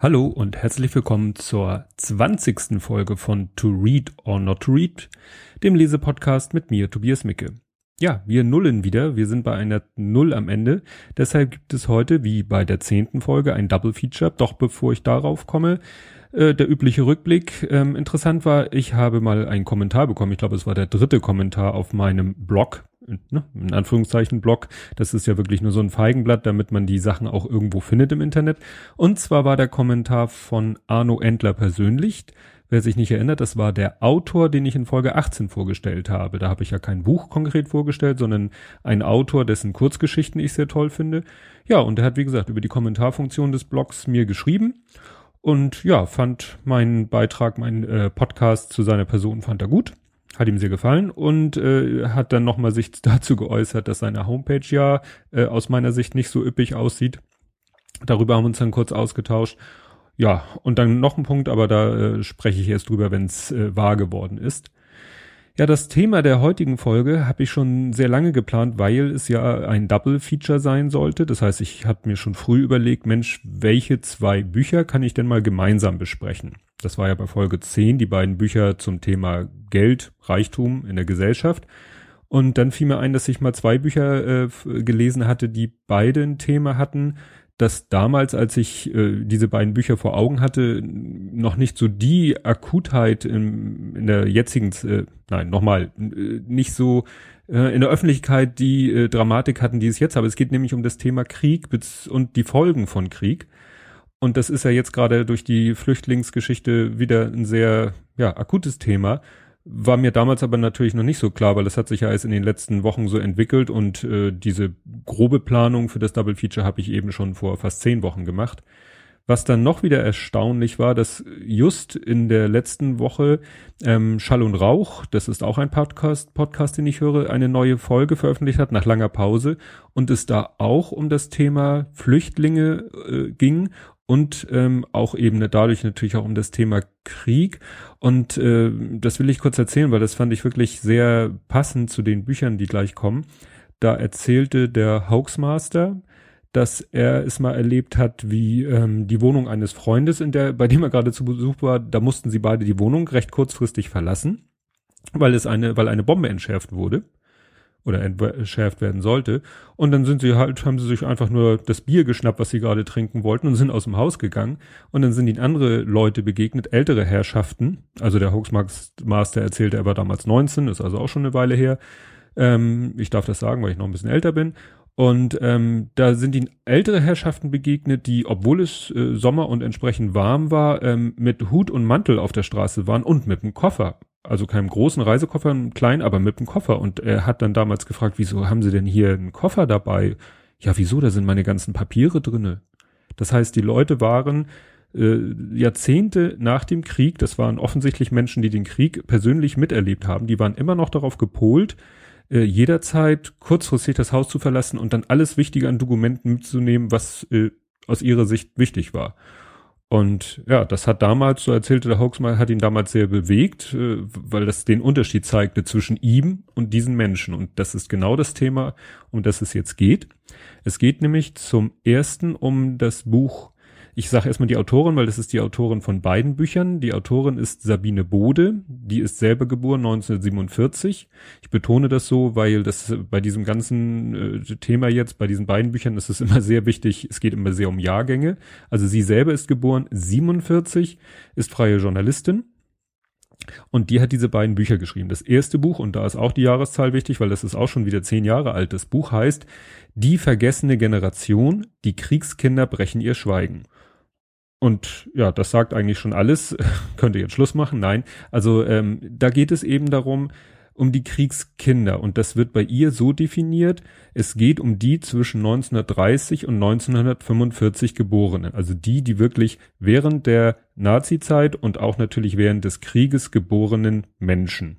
Hallo und herzlich willkommen zur 20. Folge von To Read or Not to Read, dem Lesepodcast mit mir, Tobias Micke. Ja, wir nullen wieder, wir sind bei einer Null am Ende, deshalb gibt es heute, wie bei der zehnten Folge, ein Double Feature. Doch bevor ich darauf komme, äh, der übliche Rückblick. Ähm, interessant war, ich habe mal einen Kommentar bekommen, ich glaube es war der dritte Kommentar auf meinem Blog, ne, in Anführungszeichen Blog. Das ist ja wirklich nur so ein Feigenblatt, damit man die Sachen auch irgendwo findet im Internet. Und zwar war der Kommentar von Arno Endler persönlich. Wer sich nicht erinnert, das war der Autor, den ich in Folge 18 vorgestellt habe. Da habe ich ja kein Buch konkret vorgestellt, sondern ein Autor, dessen Kurzgeschichten ich sehr toll finde. Ja, und er hat, wie gesagt, über die Kommentarfunktion des Blogs mir geschrieben. Und ja, fand meinen Beitrag, meinen äh, Podcast zu seiner Person fand er gut hat ihm sehr gefallen und äh, hat dann nochmal sich dazu geäußert, dass seine Homepage ja äh, aus meiner Sicht nicht so üppig aussieht. Darüber haben wir uns dann kurz ausgetauscht. Ja, und dann noch ein Punkt, aber da äh, spreche ich erst drüber, wenn es äh, wahr geworden ist. Ja, das Thema der heutigen Folge habe ich schon sehr lange geplant, weil es ja ein Double Feature sein sollte. Das heißt, ich habe mir schon früh überlegt, Mensch, welche zwei Bücher kann ich denn mal gemeinsam besprechen? Das war ja bei Folge 10, die beiden Bücher zum Thema Geld, Reichtum in der Gesellschaft. Und dann fiel mir ein, dass ich mal zwei Bücher äh, gelesen hatte, die beide ein Thema hatten, dass damals, als ich äh, diese beiden Bücher vor Augen hatte, noch nicht so die Akutheit in, in der jetzigen, äh, nein, nochmal, äh, nicht so äh, in der Öffentlichkeit die äh, Dramatik hatten, die es jetzt habe. Es geht nämlich um das Thema Krieg und die Folgen von Krieg. Und das ist ja jetzt gerade durch die Flüchtlingsgeschichte wieder ein sehr ja, akutes Thema. War mir damals aber natürlich noch nicht so klar, weil das hat sich ja erst in den letzten Wochen so entwickelt und äh, diese grobe Planung für das Double Feature habe ich eben schon vor fast zehn Wochen gemacht. Was dann noch wieder erstaunlich war, dass just in der letzten Woche ähm, Schall und Rauch, das ist auch ein Podcast, Podcast, den ich höre, eine neue Folge veröffentlicht hat nach langer Pause und es da auch um das Thema Flüchtlinge äh, ging und ähm, auch eben dadurch natürlich auch um das Thema Krieg. Und äh, das will ich kurz erzählen, weil das fand ich wirklich sehr passend zu den Büchern, die gleich kommen. Da erzählte der Hoaxmaster, dass er es mal erlebt hat, wie ähm, die Wohnung eines Freundes, in der, bei dem er gerade zu Besuch war, da mussten sie beide die Wohnung recht kurzfristig verlassen, weil es eine, weil eine Bombe entschärft wurde oder entschärft werden sollte. Und dann sind sie halt, haben sie sich einfach nur das Bier geschnappt, was sie gerade trinken wollten und sind aus dem Haus gegangen. Und dann sind ihnen andere Leute begegnet, ältere Herrschaften. Also der Hoaxmaster erzählte, er war damals 19, ist also auch schon eine Weile her. Ähm, ich darf das sagen, weil ich noch ein bisschen älter bin. Und ähm, da sind ihnen ältere Herrschaften begegnet, die, obwohl es äh, Sommer und entsprechend warm war, ähm, mit Hut und Mantel auf der Straße waren und mit einem Koffer also keinem großen Reisekoffer, einem kleinen, aber mit einem Koffer. Und er hat dann damals gefragt, wieso haben Sie denn hier einen Koffer dabei? Ja, wieso? Da sind meine ganzen Papiere drinne. Das heißt, die Leute waren äh, Jahrzehnte nach dem Krieg, das waren offensichtlich Menschen, die den Krieg persönlich miterlebt haben, die waren immer noch darauf gepolt, äh, jederzeit kurzfristig das Haus zu verlassen und dann alles Wichtige an Dokumenten mitzunehmen, was äh, aus ihrer Sicht wichtig war. Und ja, das hat damals, so erzählte der Hoax mal, hat ihn damals sehr bewegt, äh, weil das den Unterschied zeigte zwischen ihm und diesen Menschen. Und das ist genau das Thema, um das es jetzt geht. Es geht nämlich zum ersten um das Buch ich sage erstmal die Autorin, weil das ist die Autorin von beiden Büchern. Die Autorin ist Sabine Bode, die ist selber geboren 1947. Ich betone das so, weil das bei diesem ganzen äh, Thema jetzt, bei diesen beiden Büchern ist es immer sehr wichtig, es geht immer sehr um Jahrgänge. Also sie selber ist geboren 47, ist freie Journalistin. Und die hat diese beiden Bücher geschrieben. Das erste Buch, und da ist auch die Jahreszahl wichtig, weil das ist auch schon wieder zehn Jahre alt. Das Buch heißt Die vergessene Generation, die Kriegskinder brechen ihr Schweigen. Und ja, das sagt eigentlich schon alles. Könnte jetzt Schluss machen. Nein. Also ähm, da geht es eben darum, um die Kriegskinder. Und das wird bei ihr so definiert, es geht um die zwischen 1930 und 1945 Geborenen. Also die, die wirklich während der Nazizeit und auch natürlich während des Krieges geborenen Menschen.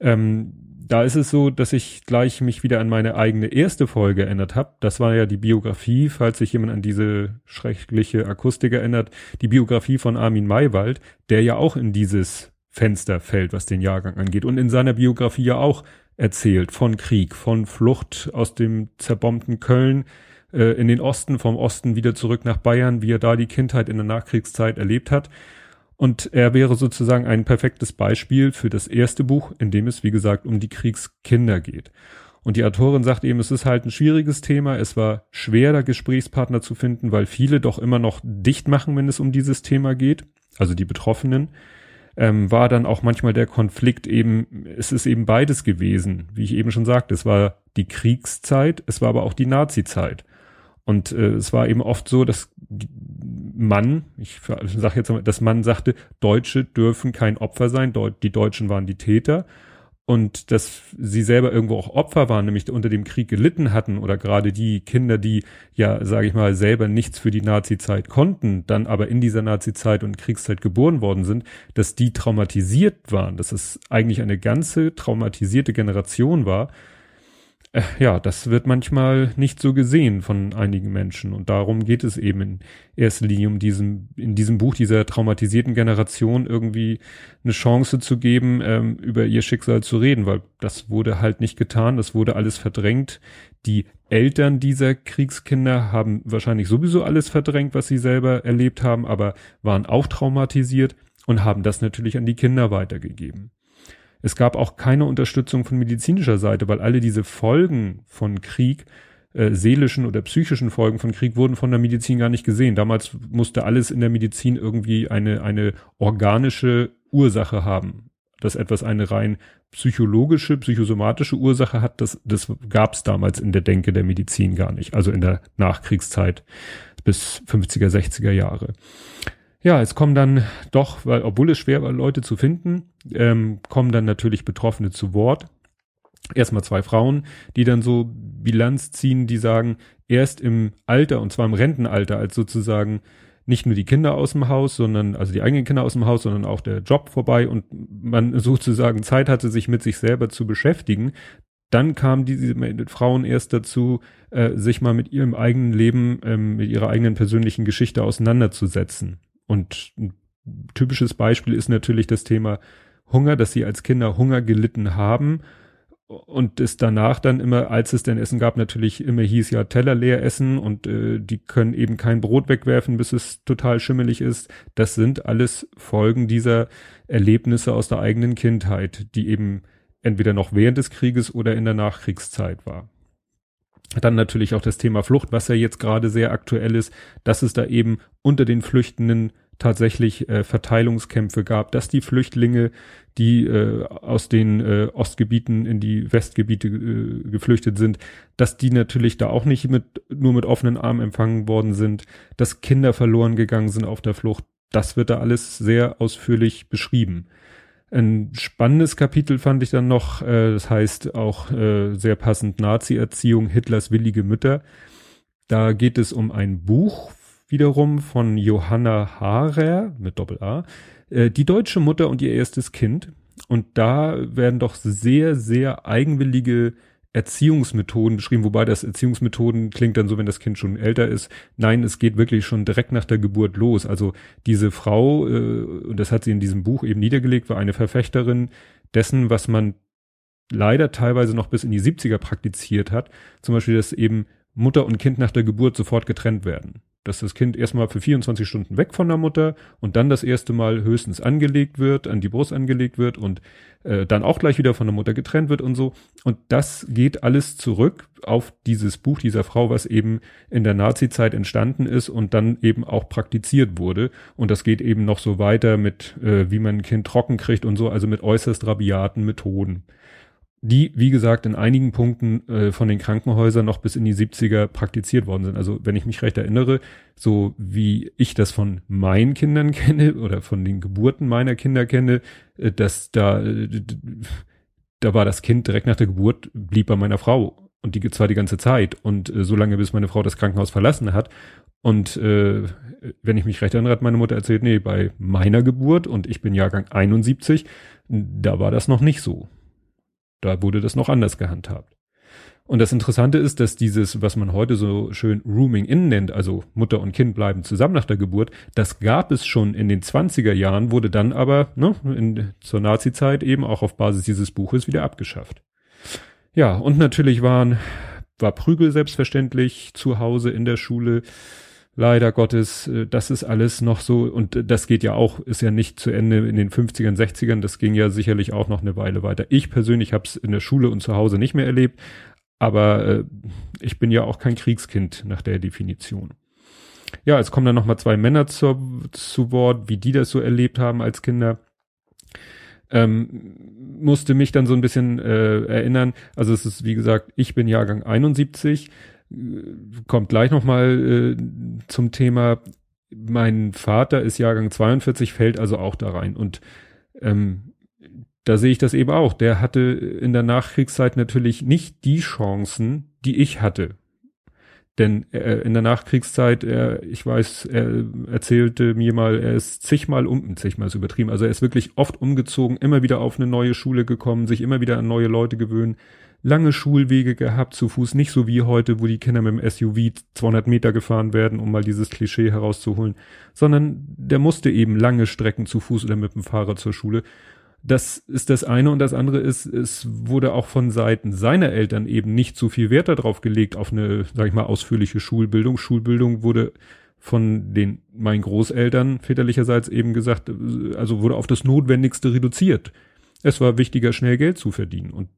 Ähm, da ist es so, dass ich gleich mich wieder an meine eigene erste Folge erinnert habe. Das war ja die Biografie, falls sich jemand an diese schreckliche Akustik erinnert, die Biografie von Armin Maywald, der ja auch in dieses Fenster fällt, was den Jahrgang angeht und in seiner Biografie ja auch erzählt von Krieg, von Flucht aus dem zerbombten Köln, äh, in den Osten, vom Osten wieder zurück nach Bayern, wie er da die Kindheit in der Nachkriegszeit erlebt hat. Und er wäre sozusagen ein perfektes Beispiel für das erste Buch, in dem es, wie gesagt, um die Kriegskinder geht. Und die Autorin sagt eben, es ist halt ein schwieriges Thema. Es war schwer, da Gesprächspartner zu finden, weil viele doch immer noch dicht machen, wenn es um dieses Thema geht. Also die Betroffenen. Ähm, war dann auch manchmal der Konflikt eben, es ist eben beides gewesen. Wie ich eben schon sagte, es war die Kriegszeit, es war aber auch die Nazi-Zeit. Und äh, es war eben oft so, dass Mann, ich sage jetzt mal, dass Mann sagte, Deutsche dürfen kein Opfer sein, die Deutschen waren die Täter. Und dass sie selber irgendwo auch Opfer waren, nämlich unter dem Krieg gelitten hatten oder gerade die Kinder, die ja, sage ich mal, selber nichts für die Nazi-Zeit konnten, dann aber in dieser Nazi-Zeit und Kriegszeit geboren worden sind, dass die traumatisiert waren, dass es eigentlich eine ganze traumatisierte Generation war, äh, ja, das wird manchmal nicht so gesehen von einigen Menschen. Und darum geht es eben in erster Linie um diesem, in diesem Buch dieser traumatisierten Generation irgendwie eine Chance zu geben, ähm, über ihr Schicksal zu reden, weil das wurde halt nicht getan, das wurde alles verdrängt. Die Eltern dieser Kriegskinder haben wahrscheinlich sowieso alles verdrängt, was sie selber erlebt haben, aber waren auch traumatisiert und haben das natürlich an die Kinder weitergegeben. Es gab auch keine Unterstützung von medizinischer Seite, weil alle diese Folgen von Krieg, äh, seelischen oder psychischen Folgen von Krieg wurden von der Medizin gar nicht gesehen. Damals musste alles in der Medizin irgendwie eine, eine organische Ursache haben. Dass etwas eine rein psychologische, psychosomatische Ursache hat, das, das gab es damals in der Denke der Medizin gar nicht. Also in der Nachkriegszeit bis 50er, 60er Jahre. Ja, es kommen dann doch, weil obwohl es schwer war, Leute zu finden, ähm, kommen dann natürlich Betroffene zu Wort. Erstmal zwei Frauen, die dann so Bilanz ziehen, die sagen, erst im Alter, und zwar im Rentenalter, als sozusagen nicht nur die Kinder aus dem Haus, sondern, also die eigenen Kinder aus dem Haus, sondern auch der Job vorbei und man sozusagen Zeit hatte, sich mit sich selber zu beschäftigen, dann kamen diese Frauen erst dazu, äh, sich mal mit ihrem eigenen Leben, ähm, mit ihrer eigenen persönlichen Geschichte auseinanderzusetzen. Und ein typisches Beispiel ist natürlich das Thema Hunger, dass sie als Kinder Hunger gelitten haben und es danach dann immer, als es denn Essen gab, natürlich immer hieß ja Teller leer essen und äh, die können eben kein Brot wegwerfen, bis es total schimmelig ist. Das sind alles Folgen dieser Erlebnisse aus der eigenen Kindheit, die eben entweder noch während des Krieges oder in der Nachkriegszeit war. Dann natürlich auch das Thema Flucht, was ja jetzt gerade sehr aktuell ist, dass es da eben unter den Flüchtenden tatsächlich äh, Verteilungskämpfe gab, dass die Flüchtlinge, die äh, aus den äh, Ostgebieten in die Westgebiete äh, geflüchtet sind, dass die natürlich da auch nicht mit nur mit offenen Armen empfangen worden sind, dass Kinder verloren gegangen sind auf der Flucht. Das wird da alles sehr ausführlich beschrieben. Ein spannendes Kapitel fand ich dann noch, äh, das heißt auch äh, sehr passend Nazi-Erziehung, Hitlers willige Mütter. Da geht es um ein Buch wiederum von Johanna Haarer mit Doppel A, äh, die deutsche Mutter und ihr erstes Kind. Und da werden doch sehr, sehr eigenwillige Erziehungsmethoden beschrieben, wobei das Erziehungsmethoden klingt dann so, wenn das Kind schon älter ist. Nein, es geht wirklich schon direkt nach der Geburt los. Also diese Frau, äh, und das hat sie in diesem Buch eben niedergelegt, war eine Verfechterin dessen, was man leider teilweise noch bis in die 70er praktiziert hat. Zum Beispiel, dass eben Mutter und Kind nach der Geburt sofort getrennt werden dass das Kind erstmal für 24 Stunden weg von der Mutter und dann das erste Mal höchstens angelegt wird, an die Brust angelegt wird und äh, dann auch gleich wieder von der Mutter getrennt wird und so. Und das geht alles zurück auf dieses Buch dieser Frau, was eben in der Nazi-Zeit entstanden ist und dann eben auch praktiziert wurde. Und das geht eben noch so weiter mit, äh, wie man ein Kind trocken kriegt und so, also mit äußerst rabiaten Methoden die, wie gesagt, in einigen Punkten äh, von den Krankenhäusern noch bis in die 70er praktiziert worden sind. Also wenn ich mich recht erinnere, so wie ich das von meinen Kindern kenne oder von den Geburten meiner Kinder kenne, äh, dass da, äh, da war das Kind direkt nach der Geburt, blieb bei meiner Frau. Und die zwar die ganze Zeit und äh, so lange, bis meine Frau das Krankenhaus verlassen hat. Und äh, wenn ich mich recht erinnere, hat meine Mutter erzählt, nee, bei meiner Geburt und ich bin Jahrgang 71, da war das noch nicht so. Da wurde das noch anders gehandhabt. Und das Interessante ist, dass dieses, was man heute so schön Rooming In nennt, also Mutter und Kind bleiben zusammen nach der Geburt, das gab es schon in den 20er Jahren, wurde dann aber ne, in, zur Nazi-Zeit eben auch auf Basis dieses Buches wieder abgeschafft. Ja, und natürlich waren war Prügel selbstverständlich zu Hause in der Schule. Leider Gottes, äh, das ist alles noch so und das geht ja auch, ist ja nicht zu Ende in den 50ern, 60ern, das ging ja sicherlich auch noch eine Weile weiter. Ich persönlich habe es in der Schule und zu Hause nicht mehr erlebt, aber äh, ich bin ja auch kein Kriegskind nach der Definition. Ja, es kommen dann nochmal zwei Männer zu, zu Wort, wie die das so erlebt haben als Kinder. Ähm, musste mich dann so ein bisschen äh, erinnern. Also es ist, wie gesagt, ich bin Jahrgang 71, äh, kommt gleich nochmal äh, zum Thema. Mein Vater ist Jahrgang 42, fällt also auch da rein. Und ähm, da sehe ich das eben auch. Der hatte in der Nachkriegszeit natürlich nicht die Chancen, die ich hatte. Denn äh, in der Nachkriegszeit, er, ich weiß, er erzählte mir mal, er ist zigmal um, zigmal ist übertrieben, also er ist wirklich oft umgezogen, immer wieder auf eine neue Schule gekommen, sich immer wieder an neue Leute gewöhnen, lange Schulwege gehabt zu Fuß, nicht so wie heute, wo die Kinder mit dem SUV 200 Meter gefahren werden, um mal dieses Klischee herauszuholen, sondern der musste eben lange Strecken zu Fuß oder mit dem Fahrrad zur Schule das ist das eine und das andere ist, es wurde auch von Seiten seiner Eltern eben nicht so viel Wert darauf gelegt auf eine, sag ich mal, ausführliche Schulbildung. Schulbildung wurde von den meinen Großeltern väterlicherseits eben gesagt, also wurde auf das Notwendigste reduziert. Es war wichtiger, schnell Geld zu verdienen. Und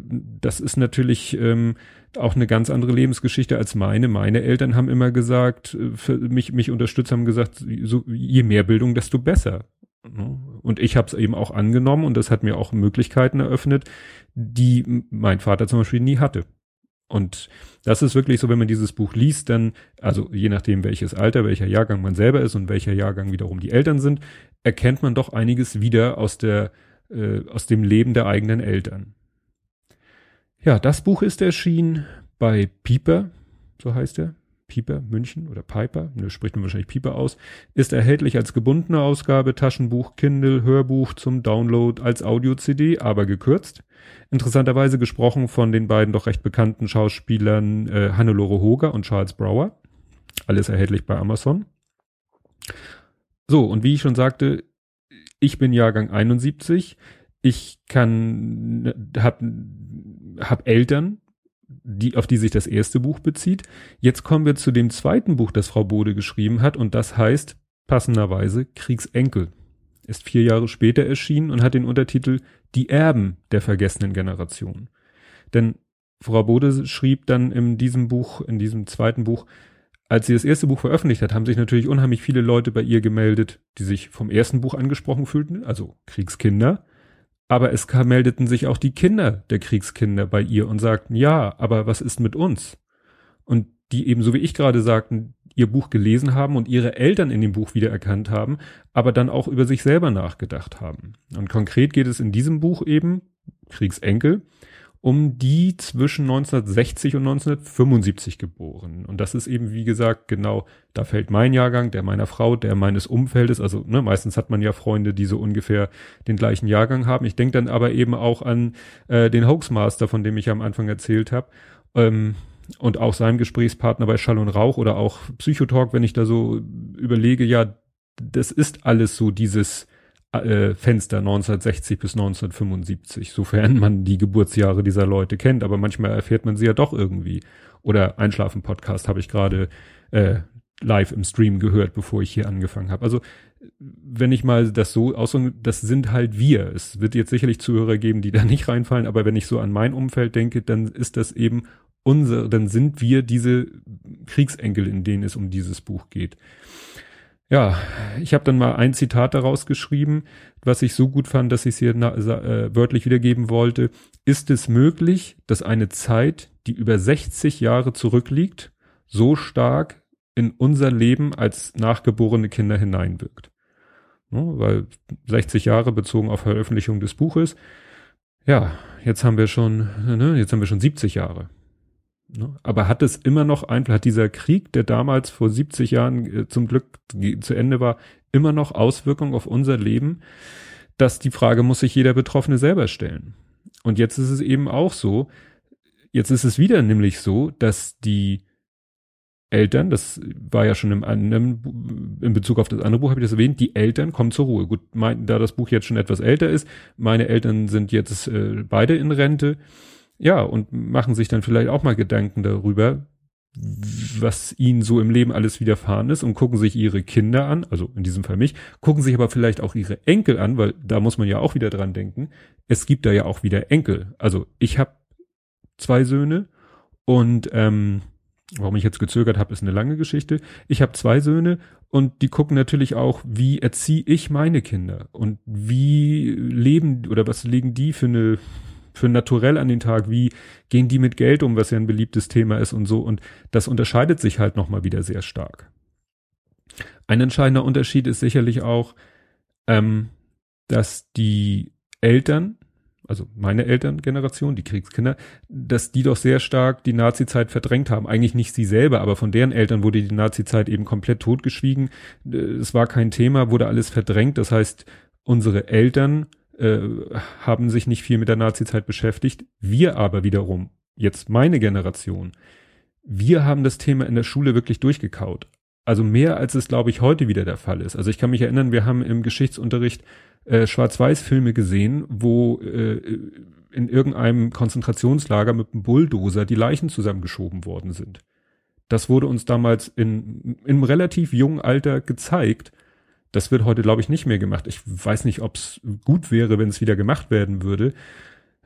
das ist natürlich ähm, auch eine ganz andere Lebensgeschichte als meine. Meine Eltern haben immer gesagt, äh, mich, mich unterstützt, haben gesagt, so, je mehr Bildung, desto besser. Ne? Und ich habe es eben auch angenommen und das hat mir auch Möglichkeiten eröffnet, die mein Vater zum Beispiel nie hatte. Und das ist wirklich so, wenn man dieses Buch liest, dann, also je nachdem welches Alter, welcher Jahrgang man selber ist und welcher Jahrgang wiederum die Eltern sind, erkennt man doch einiges wieder aus der, äh, aus dem Leben der eigenen Eltern. Ja, das Buch ist erschienen bei Pieper, so heißt er. Pieper München oder Piper, ne, spricht man wahrscheinlich Pieper aus, ist erhältlich als gebundene Ausgabe, Taschenbuch, Kindle, Hörbuch zum Download als Audio-CD, aber gekürzt. Interessanterweise gesprochen von den beiden doch recht bekannten Schauspielern äh, Hannelore Hoger und Charles Brower. Alles erhältlich bei Amazon. So, und wie ich schon sagte, ich bin Jahrgang 71. Ich kann, hab, hab Eltern, die, auf die sich das erste Buch bezieht. Jetzt kommen wir zu dem zweiten Buch, das Frau Bode geschrieben hat, und das heißt passenderweise Kriegsenkel. Ist vier Jahre später erschienen und hat den Untertitel Die Erben der vergessenen Generation. Denn Frau Bode schrieb dann in diesem Buch, in diesem zweiten Buch, als sie das erste Buch veröffentlicht hat, haben sich natürlich unheimlich viele Leute bei ihr gemeldet, die sich vom ersten Buch angesprochen fühlten, also Kriegskinder, aber es meldeten sich auch die Kinder der Kriegskinder bei ihr und sagten, ja, aber was ist mit uns? Und die eben, so wie ich gerade sagten, ihr Buch gelesen haben und ihre Eltern in dem Buch wiedererkannt haben, aber dann auch über sich selber nachgedacht haben. Und konkret geht es in diesem Buch eben, Kriegsenkel, um die zwischen 1960 und 1975 geboren. Und das ist eben, wie gesagt, genau, da fällt mein Jahrgang, der meiner Frau, der meines Umfeldes, also ne, meistens hat man ja Freunde, die so ungefähr den gleichen Jahrgang haben. Ich denke dann aber eben auch an äh, den Hoaxmaster, von dem ich am Anfang erzählt habe. Ähm, und auch seinem Gesprächspartner bei Schall und Rauch oder auch Psychotalk, wenn ich da so überlege, ja, das ist alles so dieses äh, Fenster 1960 bis 1975, sofern man die Geburtsjahre dieser Leute kennt, aber manchmal erfährt man sie ja doch irgendwie. Oder Einschlafen-Podcast habe ich gerade äh, live im Stream gehört, bevor ich hier angefangen habe. Also wenn ich mal das so aus, das sind halt wir. Es wird jetzt sicherlich Zuhörer geben, die da nicht reinfallen, aber wenn ich so an mein Umfeld denke, dann ist das eben unser, dann sind wir diese Kriegsenkel, in denen es um dieses Buch geht. Ja, ich habe dann mal ein Zitat daraus geschrieben, was ich so gut fand, dass ich es hier äh, wörtlich wiedergeben wollte. Ist es möglich, dass eine Zeit, die über 60 Jahre zurückliegt, so stark in unser Leben als nachgeborene Kinder hineinwirkt? Ne, weil 60 Jahre bezogen auf Veröffentlichung des Buches. Ja, jetzt haben wir schon, ne, jetzt haben wir schon 70 Jahre. Ne? Aber hat es immer noch Einfluss, hat dieser Krieg, der damals vor 70 Jahren äh, zum Glück zu Ende war, immer noch Auswirkungen auf unser Leben? Dass die Frage muss sich jeder Betroffene selber stellen. Und jetzt ist es eben auch so, jetzt ist es wieder nämlich so, dass die Eltern, das war ja schon im anderen, in Bezug auf das andere Buch habe ich das erwähnt, die Eltern kommen zur Ruhe. Gut, mein, da das Buch jetzt schon etwas älter ist, meine Eltern sind jetzt äh, beide in Rente Ja, und machen sich dann vielleicht auch mal Gedanken darüber, was ihnen so im Leben alles widerfahren ist und gucken sich ihre Kinder an, also in diesem Fall mich, gucken sich aber vielleicht auch ihre Enkel an, weil da muss man ja auch wieder dran denken. Es gibt da ja auch wieder Enkel. Also ich habe zwei Söhne und ähm, warum ich jetzt gezögert habe, ist eine lange Geschichte. Ich habe zwei Söhne und die gucken natürlich auch, wie erziehe ich meine Kinder und wie leben oder was legen die für eine für naturell an den Tag, wie gehen die mit Geld um, was ja ein beliebtes Thema ist und so. Und das unterscheidet sich halt nochmal wieder sehr stark. Ein entscheidender Unterschied ist sicherlich auch, ähm, dass die Eltern, also meine Elterngeneration, die Kriegskinder, dass die doch sehr stark die Nazi-Zeit verdrängt haben. Eigentlich nicht sie selber, aber von deren Eltern wurde die Nazi-Zeit eben komplett totgeschwiegen. Es war kein Thema, wurde alles verdrängt. Das heißt, unsere Eltern äh, haben sich nicht viel mit der Nazi-Zeit beschäftigt. Wir aber wiederum, jetzt meine Generation, wir haben das Thema in der Schule wirklich durchgekaut. Also mehr als es, glaube ich, heute wieder der Fall ist. Also ich kann mich erinnern, wir haben im Geschichtsunterricht äh, Schwarz-Weiß-Filme gesehen, wo äh, in irgendeinem Konzentrationslager mit einem Bulldozer die Leichen zusammengeschoben worden sind. Das wurde uns damals in, in einem relativ jungen Alter gezeigt das wird heute, glaube ich, nicht mehr gemacht. Ich weiß nicht, ob es gut wäre, wenn es wieder gemacht werden würde.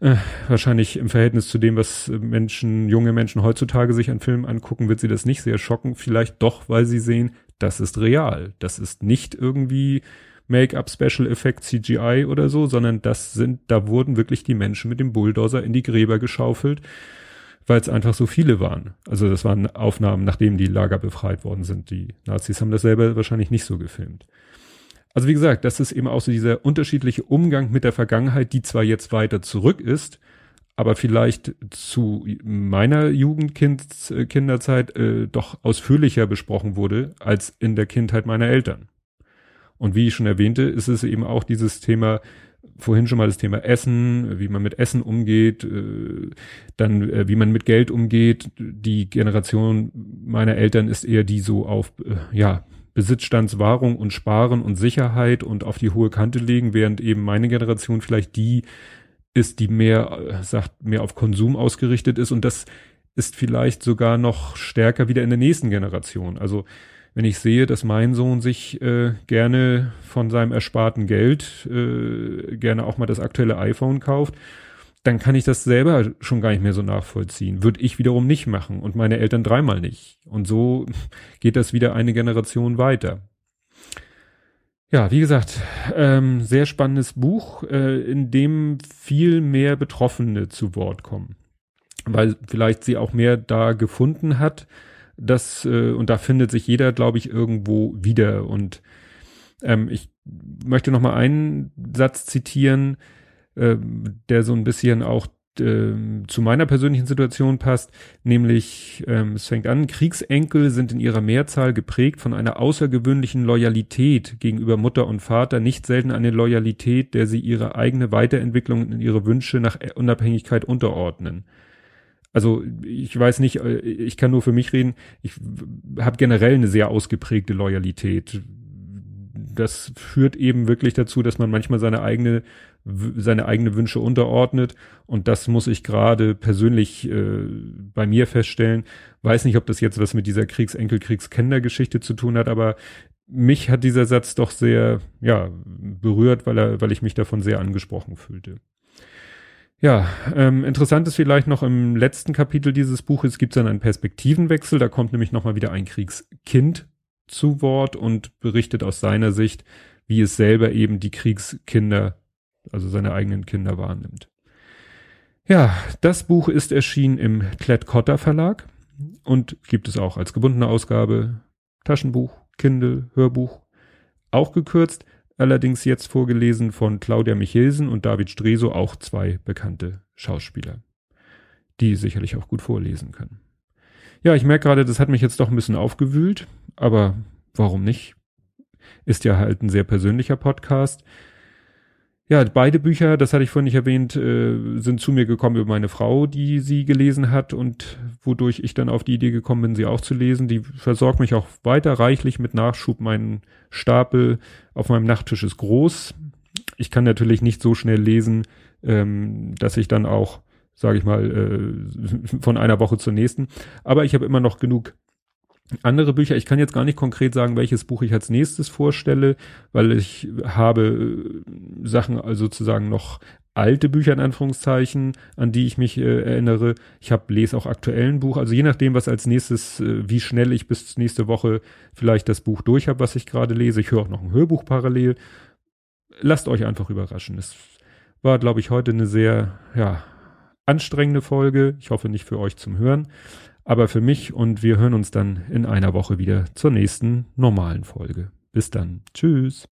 Äh, wahrscheinlich im Verhältnis zu dem, was Menschen, junge Menschen heutzutage sich an Filmen angucken, wird sie das nicht sehr schocken. Vielleicht doch, weil sie sehen, das ist real. Das ist nicht irgendwie Make-up, Special Effect, CGI oder so, sondern das sind, da wurden wirklich die Menschen mit dem Bulldozer in die Gräber geschaufelt, weil es einfach so viele waren. Also das waren Aufnahmen, nachdem die Lager befreit worden sind. Die Nazis haben das selber wahrscheinlich nicht so gefilmt. Also wie gesagt, das ist eben auch so dieser unterschiedliche Umgang mit der Vergangenheit, die zwar jetzt weiter zurück ist, aber vielleicht zu meiner Jugendkinderzeit äh, doch ausführlicher besprochen wurde als in der Kindheit meiner Eltern. Und wie ich schon erwähnte, ist es eben auch dieses Thema, vorhin schon mal das Thema Essen, wie man mit Essen umgeht, äh, dann äh, wie man mit Geld umgeht. Die Generation meiner Eltern ist eher die so auf, äh, ja, Besitzstandswahrung und Sparen und Sicherheit und auf die hohe Kante legen, während eben meine Generation vielleicht die ist, die mehr, äh, sagt, mehr auf Konsum ausgerichtet ist und das ist vielleicht sogar noch stärker wieder in der nächsten Generation. Also wenn ich sehe, dass mein Sohn sich äh, gerne von seinem ersparten Geld äh, gerne auch mal das aktuelle iPhone kauft, dann kann ich das selber schon gar nicht mehr so nachvollziehen. Würde ich wiederum nicht machen und meine Eltern dreimal nicht. Und so geht das wieder eine Generation weiter. Ja, wie gesagt, ähm, sehr spannendes Buch, äh, in dem viel mehr Betroffene zu Wort kommen. Weil vielleicht sie auch mehr da gefunden hat, das, äh, und da findet sich jeder, glaube ich, irgendwo wieder. Und ähm, ich möchte noch mal einen Satz zitieren, äh, der so ein bisschen auch äh, zu meiner persönlichen Situation passt, nämlich ähm, es fängt an, Kriegsenkel sind in ihrer Mehrzahl geprägt von einer außergewöhnlichen Loyalität gegenüber Mutter und Vater, nicht selten eine Loyalität, der sie ihre eigene Weiterentwicklung und ihre Wünsche nach Unabhängigkeit unterordnen. Also ich weiß nicht, äh, ich kann nur für mich reden, ich habe generell eine sehr ausgeprägte Loyalität. Das führt eben wirklich dazu, dass man manchmal seine eigene seine eigene Wünsche unterordnet. Und das muss ich gerade persönlich äh, bei mir feststellen. Weiß nicht, ob das jetzt was mit dieser Kriegsenkel-Kriegskenner-Geschichte zu tun hat, aber mich hat dieser Satz doch sehr, ja, berührt, weil er, weil ich mich davon sehr angesprochen fühlte. Ja, ähm, interessant ist vielleicht noch im letzten Kapitel dieses Buches gibt es dann einen Perspektivenwechsel. Da kommt nämlich nochmal wieder ein Kriegskind zu Wort und berichtet aus seiner Sicht, wie es selber eben die Kriegskinder also seine eigenen Kinder wahrnimmt. Ja, das Buch ist erschienen im Klett-Cotta Verlag und gibt es auch als gebundene Ausgabe, Taschenbuch, Kindle, Hörbuch, auch gekürzt, allerdings jetzt vorgelesen von Claudia Michelsen und David Streso, auch zwei bekannte Schauspieler, die sicherlich auch gut vorlesen können. Ja, ich merke gerade, das hat mich jetzt doch ein bisschen aufgewühlt, aber warum nicht? Ist ja halt ein sehr persönlicher Podcast. Ja, beide Bücher, das hatte ich vorhin nicht erwähnt, äh, sind zu mir gekommen über meine Frau, die sie gelesen hat und wodurch ich dann auf die Idee gekommen bin, sie auch zu lesen. Die versorgt mich auch weiter reichlich mit Nachschub. Mein Stapel auf meinem Nachttisch ist groß. Ich kann natürlich nicht so schnell lesen, ähm, dass ich dann auch sage ich mal, äh, von einer Woche zur nächsten. Aber ich habe immer noch genug andere Bücher. Ich kann jetzt gar nicht konkret sagen, welches Buch ich als nächstes vorstelle, weil ich habe äh, Sachen also sozusagen noch alte Bücher in Anführungszeichen, an die ich mich äh, erinnere. Ich habe lese auch aktuellen Buch, also je nachdem, was als nächstes, äh, wie schnell ich bis nächste Woche vielleicht das Buch durch habe, was ich gerade lese. Ich höre auch noch ein Hörbuch parallel. Lasst euch einfach überraschen. Es war, glaube ich, heute eine sehr, ja, anstrengende Folge. Ich hoffe nicht für euch zum Hören, aber für mich und wir hören uns dann in einer Woche wieder zur nächsten normalen Folge. Bis dann. Tschüss.